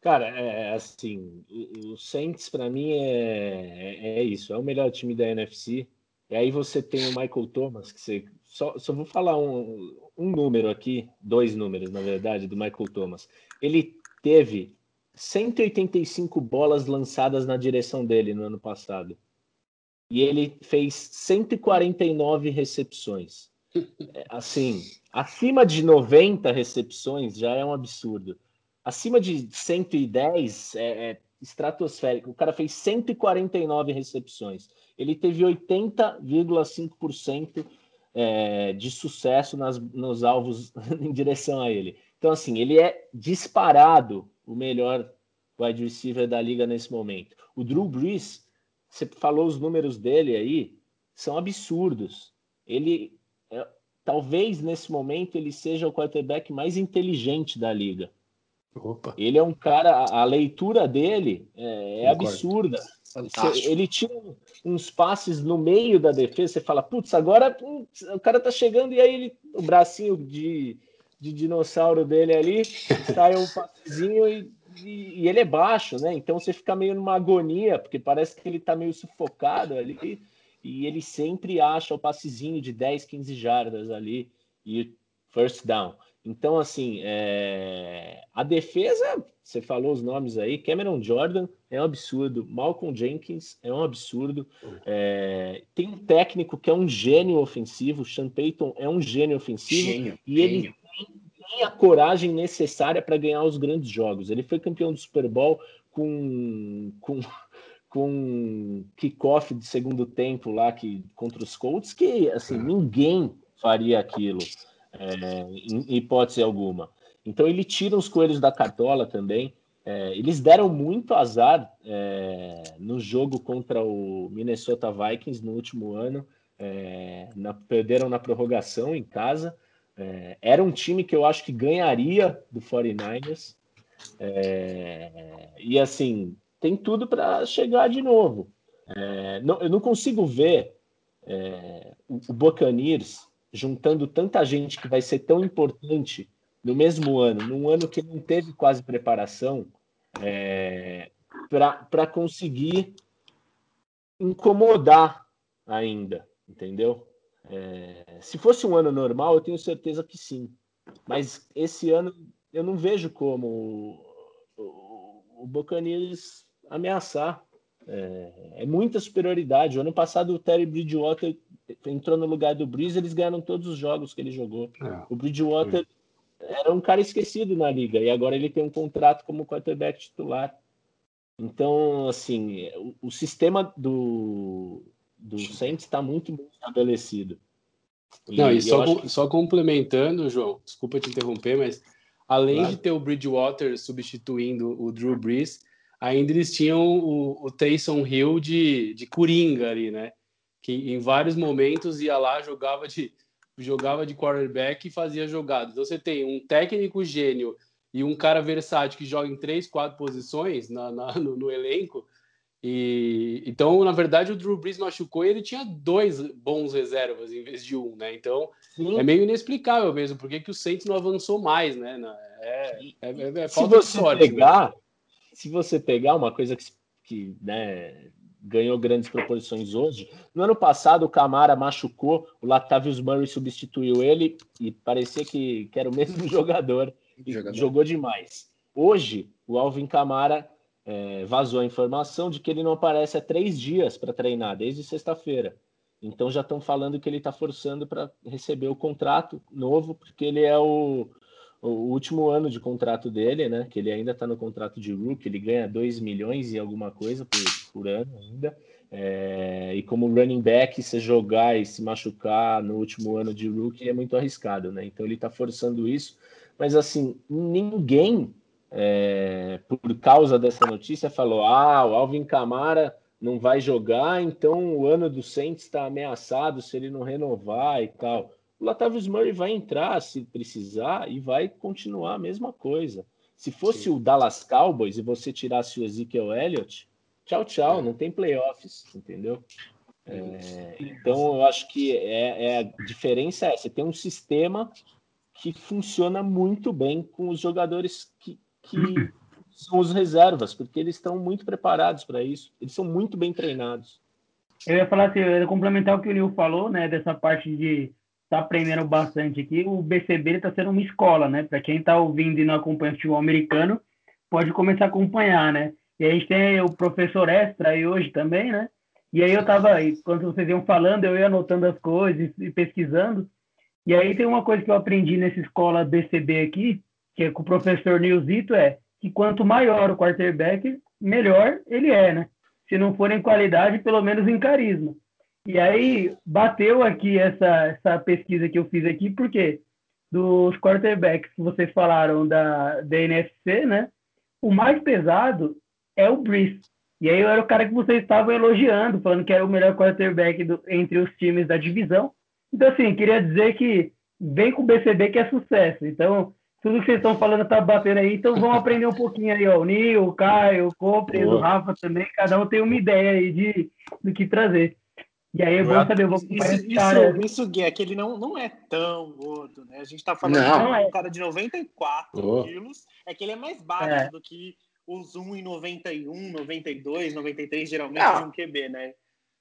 B: Cara, é assim, o Saints para mim é, é, é isso, é o melhor time da NFC. E aí você tem o Michael Thomas, que você só, só vou falar um, um número aqui, dois números, na verdade, do Michael Thomas. Ele teve 185 bolas lançadas na direção dele no ano passado. E ele fez 149 recepções. É, assim, acima de 90 recepções já é um absurdo. Acima de 110 é, é estratosférico. O cara fez 149 recepções. Ele teve 80,5% é, de sucesso nas, nos alvos em direção a ele. Então, assim, ele é disparado o melhor wide receiver da liga nesse momento. O Drew Brees, você falou os números dele aí, são absurdos. Ele, é, talvez nesse momento, ele seja o quarterback mais inteligente da liga. Opa. Ele é um cara, a, a leitura dele é, é absurda. Fantástico. Ele tira uns passes no meio da defesa, você fala, putz, agora putz, o cara tá chegando e aí ele, o bracinho de, de dinossauro dele ali, sai um passezinho e, e, e, ele é baixo, né? Então você fica meio numa agonia, porque parece que ele tá meio sufocado ali, e ele sempre acha o passezinho de 10, 15 jardas ali e first down. Então, assim, é... a defesa, você falou os nomes aí, Cameron Jordan é um absurdo, Malcolm Jenkins é um absurdo, é... tem um técnico que é um gênio ofensivo, Sean Payton é um gênio ofensivo, gênio, e ele tem, tem a coragem necessária para ganhar os grandes jogos. Ele foi campeão do Super Bowl com, com, com kickoff de segundo tempo lá que, contra os Colts, que, assim, ninguém faria aquilo é, em hipótese alguma. Então ele tira os coelhos da cartola também. É, eles deram muito azar é, no jogo contra o Minnesota Vikings no último ano. É, na, perderam na prorrogação em casa. É, era um time que eu acho que ganharia do 49ers. É, e assim, tem tudo para chegar de novo. Não, eu não consigo ver o, o Buccaneers juntando tanta gente que vai ser tão importante no mesmo ano, num ano que não teve quase preparação, é, para conseguir incomodar ainda, entendeu? É, se fosse um ano normal, eu tenho certeza que sim. Mas esse ano eu não vejo como o, o, o ameaçar. É, é, muita superioridade. O ano passado o Terry Bridgewater entrou no lugar do Breeze, eles ganharam todos os jogos que ele jogou. É, o Bridgewater era um cara esquecido na liga e agora ele tem um contrato como quarterback titular. Então, assim, o, o sistema do, do Saints está muito bem estabelecido.
E: E, Não, e só, que... só complementando, João, desculpa te interromper, mas além claro. de ter o Bridgewater substituindo o Drew Brees, ainda eles tinham o, o Taysom Hill de, de Coringa ali, né? que em vários momentos ia lá, jogava de, jogava de quarterback e fazia jogadas. Então você tem um técnico gênio e um cara versátil que joga em três, quatro posições na, na no, no, elenco. E então, na verdade, o Drew Brees machucou e ele tinha dois bons reservas em vez de um, né? Então Sim. é meio inexplicável mesmo porque que o Saints não avançou mais, né? É, é, é, é
B: se você sorte, pegar, se você pegar uma coisa que, que né, ganhou grandes proporções hoje. No ano passado, o Camara machucou, o Latavius Murray substituiu ele e parecia que, que era o mesmo jogador jogador. jogou demais. Hoje, o Alvin Camara é, vazou a informação de que ele não aparece há três dias para treinar, desde sexta-feira. Então já estão falando que ele está forçando para receber o contrato novo, porque ele é o, o último ano de contrato dele, né? Que ele ainda está no contrato de rookie, ele ganha 2 milhões e alguma coisa por, por ano ainda. É, e como running back, se jogar e se machucar no último ano de rookie é muito arriscado, né? Então ele está forçando isso. Mas assim, ninguém é, por causa dessa notícia, falou: ah, o Alvin Camara não vai jogar, então o ano do Saints está ameaçado se ele não renovar e tal. O Latavius Murray vai entrar se precisar e vai continuar a mesma coisa. Se fosse Sim. o Dallas Cowboys e você tirasse o Ezekiel Elliott, tchau, tchau, é. não tem playoffs, entendeu? É, então eu acho que é, é, a diferença é você tem um sistema que funciona muito bem com os jogadores que, que são os reservas, porque eles estão muito preparados para isso, eles são muito bem treinados.
F: Eu ia falar assim, eu ia complementar o que o Nil falou, né, dessa parte de estar tá aprendendo bastante aqui. O BCB está sendo uma escola, né? Para quem está ouvindo e não acompanha o futebol americano, pode começar a acompanhar, né? E a gente tem o professor Extra aí hoje também, né? E aí eu estava, quando vocês iam falando, eu ia anotando as coisas e pesquisando. E aí tem uma coisa que eu aprendi nessa escola BCB aqui, que é com o professor Nilzito, é que quanto maior o quarterback, melhor ele é, né? Se não for em qualidade, pelo menos em carisma. E aí bateu aqui essa, essa pesquisa que eu fiz aqui, porque dos quarterbacks que vocês falaram da, da NFC, né? O mais pesado é o Breeze. E aí eu era o cara que vocês estavam elogiando, falando que era o melhor quarterback do, entre os times da divisão. Então, assim, queria dizer que vem com o BCB que é sucesso. Então, tudo que vocês estão falando tá batendo aí, então vamos aprender um pouquinho aí, ó. O Nil, o Caio, o Copres, o Rafa também, cada um tem uma ideia aí de, do que trazer. E aí eu vou saber, eu vou
A: isso, isso, isso, Gui, é que ele não, não é tão gordo, né? A gente tá falando não. de um cara de 94 oh. quilos, é que ele é mais baixo é. do que os 1,91, 92, 93, geralmente, não. de um QB, né?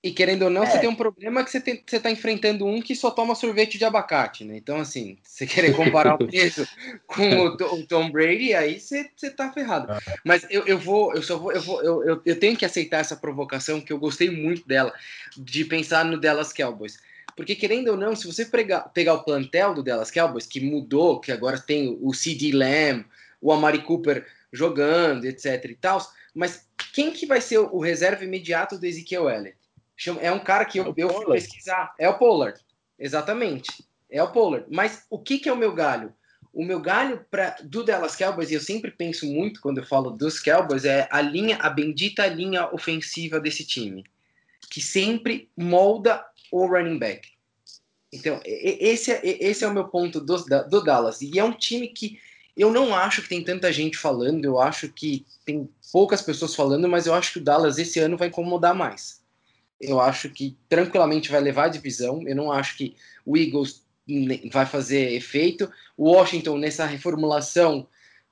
D: E querendo ou não, é. você tem um problema que você, tem, você tá enfrentando um que só toma sorvete de abacate, né? Então, assim, você querer comparar o peso com o, o, Tom Brady, aí você, você tá ferrado. É. Mas eu, eu vou, eu só vou, eu vou, eu, eu, eu tenho que aceitar essa provocação, que eu gostei muito dela, de pensar no Dallas Cowboys. Porque, querendo ou não, se você pegar, pegar o plantel do Dallas Cowboys, que mudou, que agora tem o C.D. Lamb, o Amari Cooper jogando, etc e tal, mas quem que vai ser o reserva imediato do Ezekiel Elliott? É um cara que eu, é eu fui pesquisar. É o Pollard. Exatamente. É o Pollard. Mas o que, que é o meu galho? O meu galho pra, do Dallas Cowboys, e eu sempre penso muito quando eu falo dos Cowboys, é a linha, a bendita linha ofensiva desse time. Que sempre molda o running back. Então, esse é, esse é o meu ponto do, do Dallas. E é um time que eu não acho que tem tanta gente falando, eu acho que tem poucas pessoas falando, mas eu acho que o Dallas esse ano vai incomodar mais eu acho que tranquilamente vai levar a divisão. Eu não acho que o Eagles vai fazer efeito. O Washington, nessa reformulação,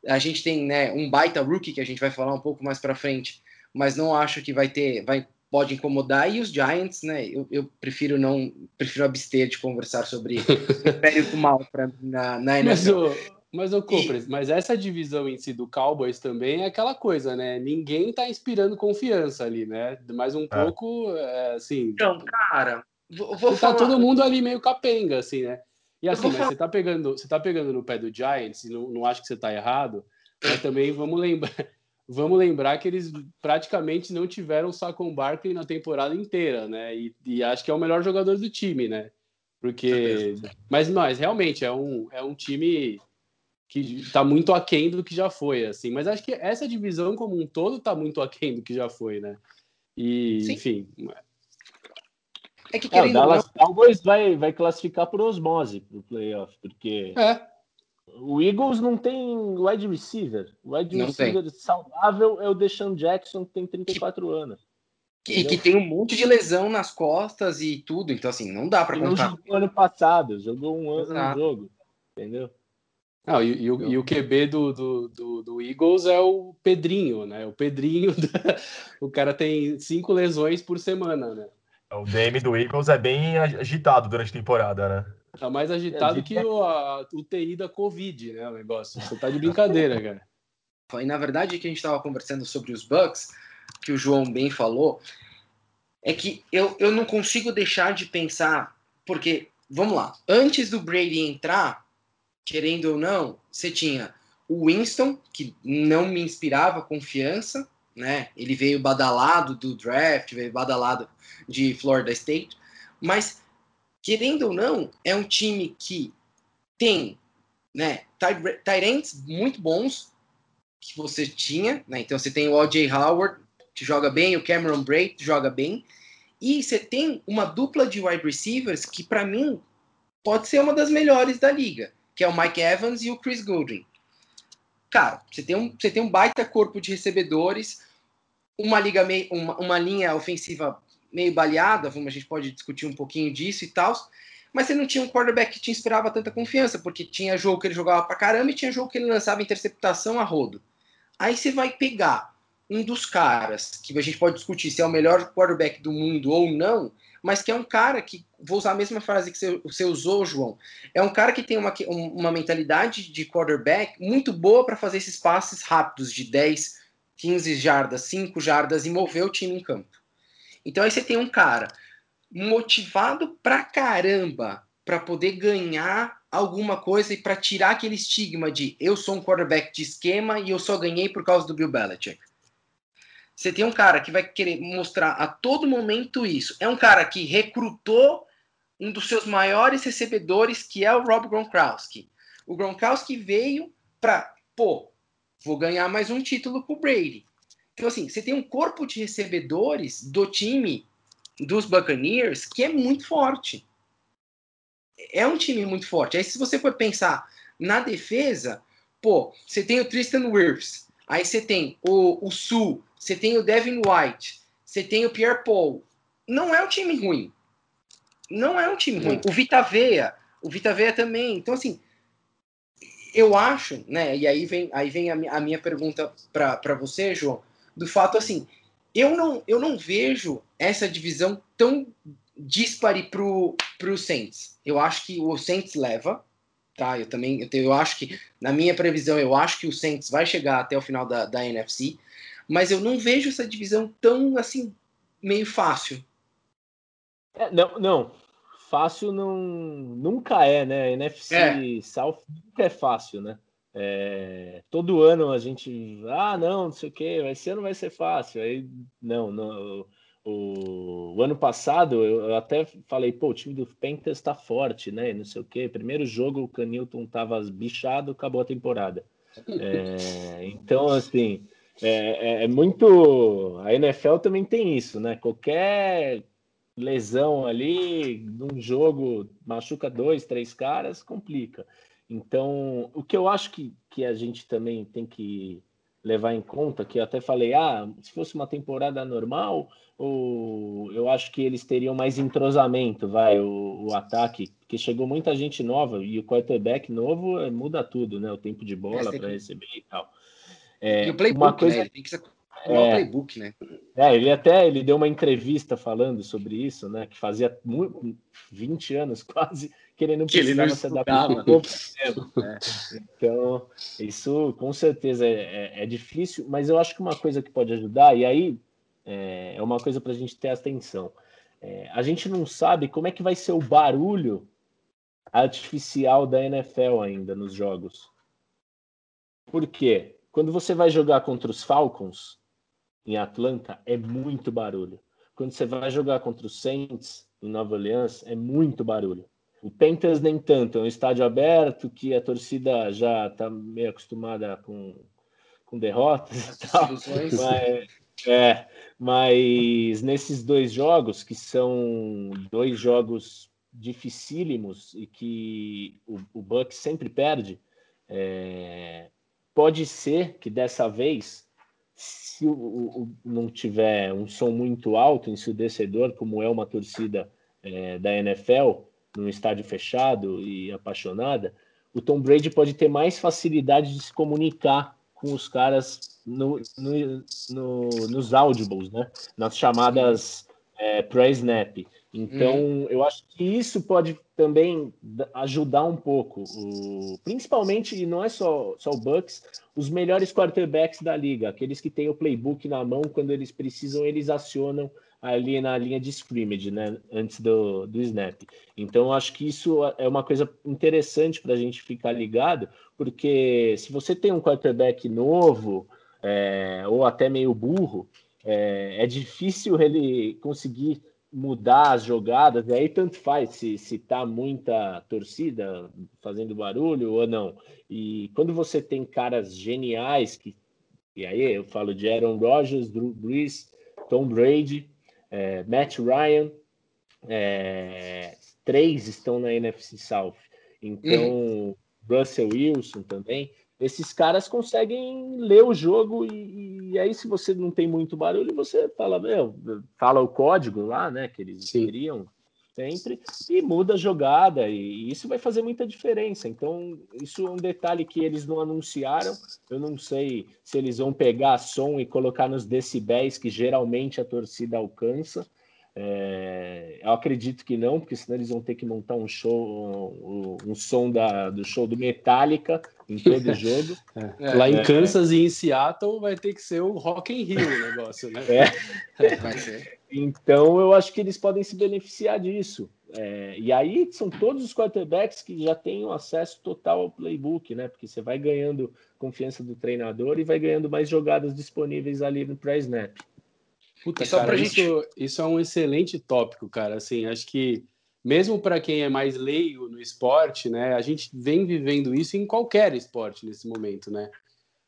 D: a gente tem né, um baita rookie que a gente vai falar um pouco mais para frente, mas não acho que vai ter, vai pode incomodar. E os Giants, né? Eu, eu prefiro não, prefiro abster de conversar sobre o Império do Mal pra, na, na NFL.
E: Mas o, mas, o Cooper, e... mas essa divisão em si do Cowboys também é aquela coisa, né? Ninguém tá inspirando confiança ali, né? Mais um é. pouco, é, assim...
D: Então, cara,
E: vou, vou tá falar... Tá todo mundo ali meio capenga, assim, né? E assim, mas você tá, pegando, você tá pegando no pé do Giants, e não, não acho que você tá errado, mas também vamos lembrar... Vamos lembrar que eles praticamente não tiveram o Saquon Barkley na temporada inteira, né? E, e acho que é o melhor jogador do time, né? Porque... Mas, mas realmente, é um, é um time que está muito aquém do que já foi, assim. Mas acho que essa divisão como um todo está muito aquém do que já foi, né? E, Sim. enfim.
B: É que querendo é, o Dallas não... Cowboys vai, vai classificar por osmose para o playoff, porque é. o Eagles não tem wide receiver. O wide não receiver tem. saudável é o Deshaun Jackson, que tem 34 que... anos.
D: E que tem um monte de lesão nas costas e tudo, então assim, não dá para contar.
B: Não jogou ano passado, jogou um ano no jogo, entendeu?
E: Não, e, e, o, e, o, QB do, do, do, do, Eagles é o Pedrinho, né? O Pedrinho, da... o cara tem cinco lesões por semana, né?
C: O DM do Eagles é bem agitado durante a temporada, né?
E: Tá mais agitado que o, a, o TI da Covid, né? O negócio. Você tá de brincadeira, cara.
D: E na verdade, que a gente estava conversando sobre os Bucks, que o João bem falou, é que eu, eu não consigo deixar de pensar, porque, vamos lá, antes do Brady entrar, querendo ou não, você tinha o Winston, que não me inspirava confiança, né? Ele veio badalado do draft, veio badalado de Florida State, mas querendo ou não, é um time que tem, né, Tyrants muito bons, que você tinha, né? Então você tem o O.J. Howard, que joga bem, o Cameron Braid joga bem, e você tem uma dupla de wide receivers que, para mim, pode ser uma das melhores da liga, que é o Mike Evans e o Chris Goodwin. Cara, você tem um, você tem um baita corpo de recebedores, uma, liga meio, uma, uma linha ofensiva meio baleada, a gente pode discutir um pouquinho disso e tal, mas você não tinha um quarterback que te inspirava tanta confiança, porque tinha jogo que ele jogava pra caramba e tinha jogo que ele lançava interceptação a rodo. Aí você vai pegar um dos caras que a gente pode discutir se é o melhor quarterback do mundo ou não, mas que é um cara que, vou usar a mesma frase que você, usou, João, é um cara que tem uma, uma mentalidade de quarterback muito boa para fazer esses passes rápidos de 10, 15 jardas, 5 jardas e mover o time em campo. Então aí você tem um cara motivado pra caramba para poder ganhar alguma coisa e para tirar aquele estigma de eu sou um quarterback de esquema e eu só ganhei por causa do Bill Belichick. Você tem um cara que vai querer mostrar a todo momento isso. É um cara que recrutou um dos seus maiores recebedores, que é o Rob Gronkowski. O Gronkowski veio para, pô, vou ganhar mais um título com o Brady. Então, assim, você tem um corpo de recebedores do time dos Buccaneers que é muito forte. É um time muito forte. Aí, se você for pensar na defesa, pô, você tem o Tristan Wirfs, aí você tem o, o Sul, você tem o Devin White, você tem o Pierre Paul. Não é um time ruim. Não é um time ruim. O Vita Veia, o Vita Veia também. Então, assim, eu acho, né? E aí vem, aí vem a, a minha pergunta para você, João, do fato assim, eu não, eu não vejo essa divisão tão dispare pro, pro Saints. Eu acho que o Saints leva, tá? Eu também, eu, eu acho que, na minha previsão, eu acho que o Saints vai chegar até o final da, da NFC, mas eu não vejo essa divisão tão, assim, meio fácil.
B: É, não, não. Fácil não, nunca é, né? NFC é. South nunca é fácil, né? É, todo ano a gente, ah, não, não sei o que, esse ano vai ser fácil. Aí, não, não o, o, ano passado eu até falei, pô, o time do Panthers tá forte, né? Não sei o quê. Primeiro jogo o Canilton tava bichado, acabou a temporada. É, então, assim, é, é, é, muito. A NFL também tem isso, né? Qualquer lesão ali num jogo machuca dois, três caras, complica. Então, o que eu acho que, que a gente também tem que levar em conta, que eu até falei, ah, se fosse uma temporada normal, ou eu acho que eles teriam mais entrosamento, vai, o, o ataque, porque chegou muita gente nova e o quarterback novo é, muda tudo, né? O tempo de bola para receber e tal.
D: É, e o playbook, uma coisa... né? Tem que ser é, o playbook, né?
B: É, ele até ele deu uma entrevista falando sobre isso, né? Que fazia 20 anos quase que ele não que precisava ele não se adaptar é. Então, isso com certeza é, é, é, difícil, mas eu acho que uma coisa que pode ajudar, e aí é, é uma coisa para a gente ter atenção. É, a gente não sabe como é que vai ser o barulho artificial da NFL ainda nos jogos. Por quê? Quando você vai jogar contra os Falcons em Atlanta, é muito barulho. Quando você vai jogar contra os Saints em Nova Orleans, é muito barulho. O Panthers nem tanto, é um estádio aberto que a torcida já está meio acostumada com, com derrotas e tal. Mas, é, mas nesses dois jogos, que são dois jogos dificílimos e que o, o Bucks sempre perde, é, pode ser que dessa vez, se o, o, não tiver um som muito alto, ensurdecedor, como é uma torcida é, da NFL, num estádio fechado e apaixonada, o Tom Brady pode ter mais facilidade de se comunicar com os caras no, no, no, nos audibles, né? nas chamadas é, pré-snap. Então, hum. eu acho que isso pode também ajudar um pouco, o, principalmente, e não é só, só o Bucks, os melhores quarterbacks da liga, aqueles que têm o playbook na mão, quando eles precisam, eles acionam ali na linha de scrimmage, né, antes do, do snap. Então, acho que isso é uma coisa interessante para a gente ficar ligado, porque se você tem um quarterback novo, é, ou até meio burro, é, é, difícil ele conseguir mudar as jogadas, e aí tanto faz se, se tá muita torcida fazendo barulho ou não. E quando você tem caras geniais que E aí eu falo de Aaron Rodgers, Drew Brees, Tom Brady, é, Matt Ryan, é, três estão na NFC South. Então, uhum. Russell Wilson também. Esses caras conseguem ler o jogo e, e, aí, se você não tem muito barulho, você fala, meu, fala o código lá, né? Que eles Sim. queriam sempre e muda a jogada e isso vai fazer muita diferença. Então, isso é um detalhe que eles não anunciaram. Eu não sei se eles vão pegar som e colocar nos decibéis que geralmente a torcida alcança. É, eu acredito que não, porque senão eles vão ter que montar um show, um, um som da, do show do Metallica em todo o jogo.
E: É. Lá em é. Kansas e em Seattle vai ter que ser o Rock in Rio o negócio, né?
B: É. Vai ser. Então eu acho que eles podem se beneficiar disso. É, e aí são todos os quarterbacks que já têm um acesso total ao playbook, né? Porque você vai ganhando confiança do treinador e vai ganhando mais jogadas disponíveis ali no pré-snap.
E: Puta, só cara, gente... isso, isso é um excelente tópico, cara. Assim, acho que mesmo para quem é mais leigo no esporte, né, a gente vem vivendo isso em qualquer esporte nesse momento, né?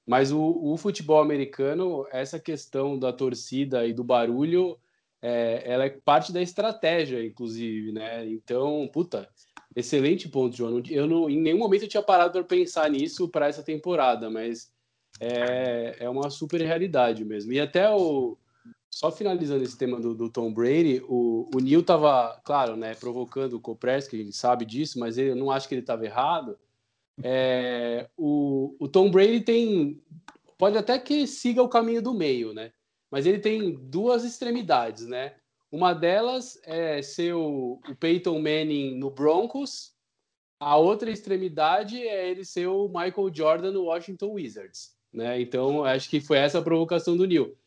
E: Mas o, o futebol americano, essa questão da torcida e do barulho, é, ela é parte da estratégia, inclusive, né? Então, puta, excelente ponto, João. Eu não, em nenhum momento eu tinha parado para pensar nisso para essa temporada, mas é, é uma super realidade mesmo. E até o só finalizando esse tema do, do Tom Brady, o, o Neil estava, claro, né, provocando o Kopreski, a gente sabe disso, mas ele, eu não acho que ele estava errado. É, o, o Tom Brady tem. Pode até que siga o caminho do meio, né? Mas ele tem duas extremidades, né? Uma delas é ser o, o Peyton Manning no Broncos, a outra extremidade é ele ser o Michael Jordan no Washington Wizards, né? Então, acho que foi essa a provocação do Neil.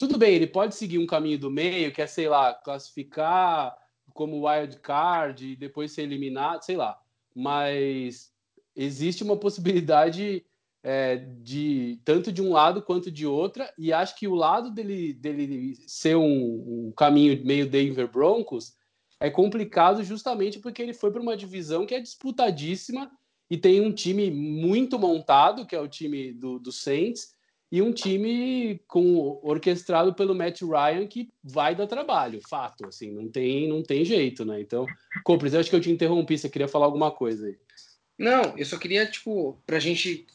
E: Tudo bem, ele pode seguir um caminho do meio, que é, sei lá, classificar como wild card e depois ser eliminado, sei lá. Mas existe uma possibilidade é, de tanto de um lado quanto de outra, e acho que o lado dele, dele ser um, um caminho meio Denver Broncos é complicado justamente porque ele foi para uma divisão que é disputadíssima e tem um time muito montado, que é o time do, do Saints, e um time com orquestrado pelo Matt Ryan que vai dar trabalho, fato, assim, não tem, não tem jeito, né? Então, Copres, acho que eu te interrompi, você queria falar alguma coisa aí.
D: Não, eu só queria, tipo, pra gente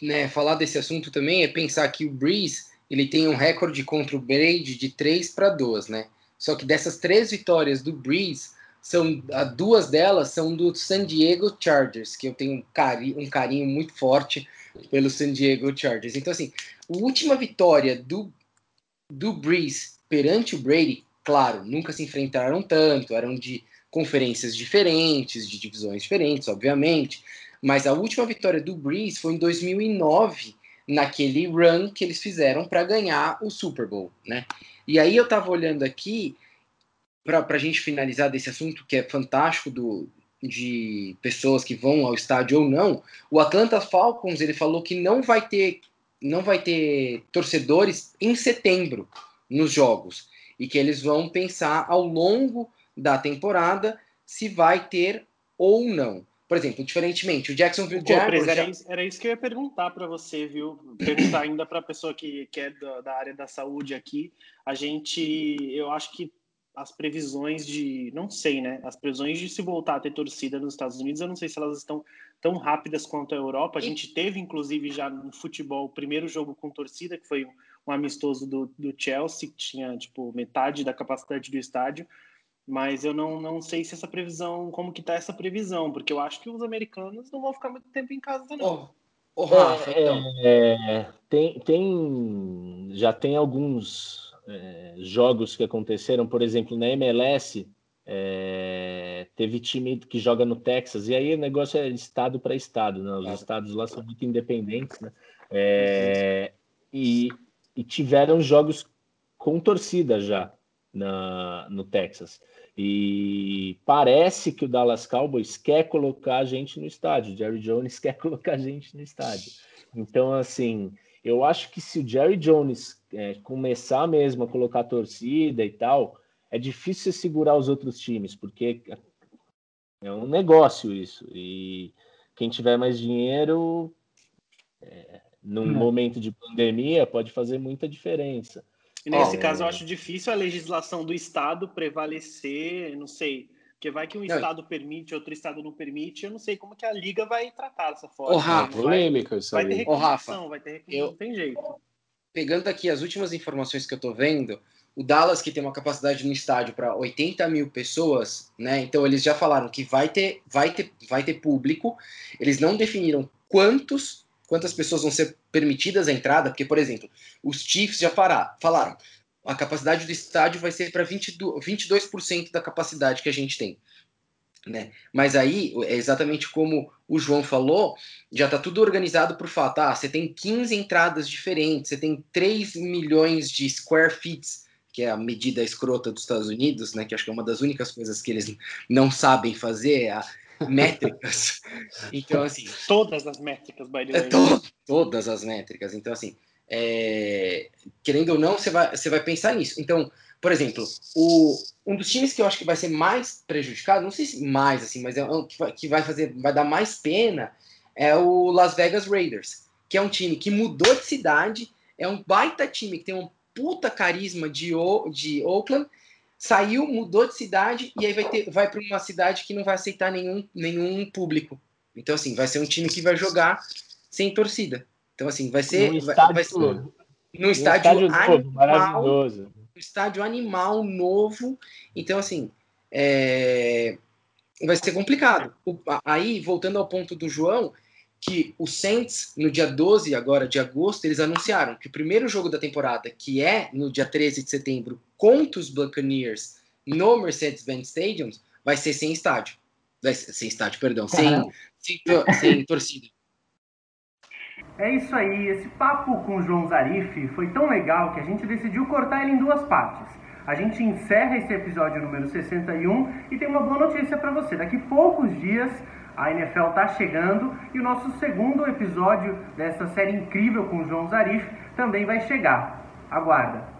D: né, falar desse assunto também, é pensar que o Breeze, ele tem um recorde contra o Brady de 3 para 2, né? Só que dessas três vitórias do Breeze, são duas delas são do San Diego Chargers, que eu tenho um carinho, um carinho muito forte pelo San Diego Chargers. Então, assim, a última vitória do, do Breeze perante o Brady, claro, nunca se enfrentaram tanto, eram de conferências diferentes, de divisões diferentes, obviamente, mas a última vitória do Breeze foi em 2009, naquele run que eles fizeram para ganhar o Super Bowl, né? E aí eu tava olhando aqui, para a gente finalizar desse assunto que é fantástico do, de pessoas que vão ao estádio ou não, o Atlanta Falcons ele falou que não vai ter não vai ter torcedores em setembro nos jogos e que eles vão pensar ao longo da temporada se vai ter ou não. Por exemplo, diferentemente, o Jacksonville Jaguars...
A: Era, isso, era isso que eu ia perguntar para você, viu? Perguntar ainda para a pessoa que, que é da, da área da saúde aqui. A gente, eu acho que as previsões de, não sei, né? As previsões de se voltar a ter torcida nos Estados Unidos, eu não sei se elas estão tão rápidas quanto a Europa. A gente teve, inclusive, já no futebol, o primeiro jogo com torcida, que foi um amistoso do, do Chelsea, que tinha, tipo, metade da capacidade do estádio. Mas eu não, não sei se essa previsão, como que tá essa previsão, porque eu acho que os americanos não vão ficar muito tempo em casa, não.
B: Oh, oh Rafa, é, então. É, tem, tem, já tem alguns é, jogos que aconteceram, por exemplo, na MLS, é, teve time que joga no Texas, e aí o negócio é estado para estado, né? Os estados lá são muito independentes, né? É, e, e, tiveram jogos com torcida já na, no Texas. E parece que o Dallas Cowboys quer colocar a gente no estádio, Jerry Jones quer colocar a gente no estádio. Então, assim, eu acho que se o Jerry Jones é, começar mesmo a colocar torcida e tal, é difícil segurar os outros times, porque é um negócio isso. E quem tiver mais dinheiro é, Num hum. momento de pandemia, pode fazer muita diferença.
A: E nesse caso, eu acho difícil a legislação do Estado prevalecer, não sei, porque vai que um não, estado permite, outro estado não permite, eu não sei como que a liga vai tratar dessa forma.
E: Ô, Rafa, polêmica
A: isso vai, vai ter reclamação, vai ter reclamação, não tem jeito.
D: Pegando aqui as últimas informações que eu tô vendo, o Dallas, que tem uma capacidade no estádio para 80 mil pessoas, né? Então eles já falaram que vai ter, vai ter, vai ter público. Eles não definiram quantos, quantas pessoas vão ser permitidas a entrada, porque, por exemplo, os Chiefs já fará, falaram a capacidade do estádio vai ser para 22% da capacidade que a gente tem. Né? Mas aí, é exatamente como o João falou, já está tudo organizado por fato. Ah, você tem 15 entradas diferentes, você tem 3 milhões de square feet, que é a medida escrota dos Estados Unidos, né? que acho que é uma das únicas coisas que eles não sabem fazer, é a métricas. Então, assim.
A: Todas as métricas, by the
D: way. É, to todas as métricas. Então, assim, é, querendo ou não, você vai, você vai pensar nisso. Então, por exemplo, o, um dos times que eu acho que vai ser mais prejudicado, não sei se mais assim, mas é um que vai, vai fazer, vai dar mais pena é o Las Vegas Raiders, que é um time que mudou de cidade, é um baita time que tem um puta carisma de, o, de Oakland, saiu, mudou de cidade e aí vai ter, vai para uma cidade que não vai aceitar nenhum, nenhum público. Então assim, vai ser um time que vai jogar sem torcida. Então, assim, vai ser.
B: No estádio, vai ser,
D: no estádio, estádio animal, novo, maravilhoso. Estádio animal novo. Então, assim, é, vai ser complicado. O, aí, voltando ao ponto do João, que o Saints, no dia 12 agora de agosto, eles anunciaram que o primeiro jogo da temporada, que é no dia 13 de setembro, contra os Buccaneers no Mercedes-Benz Stadium, vai ser sem estádio. Vai ser, sem estádio, perdão, sem, sem, sem torcida.
G: É isso aí, esse papo com o João Zarif foi tão legal que a gente decidiu cortar ele em duas partes. A gente encerra esse episódio número 61 e tem uma boa notícia para você. Daqui poucos dias a NFL está chegando e o nosso segundo episódio dessa série incrível com o João Zarif também vai chegar. Aguarda!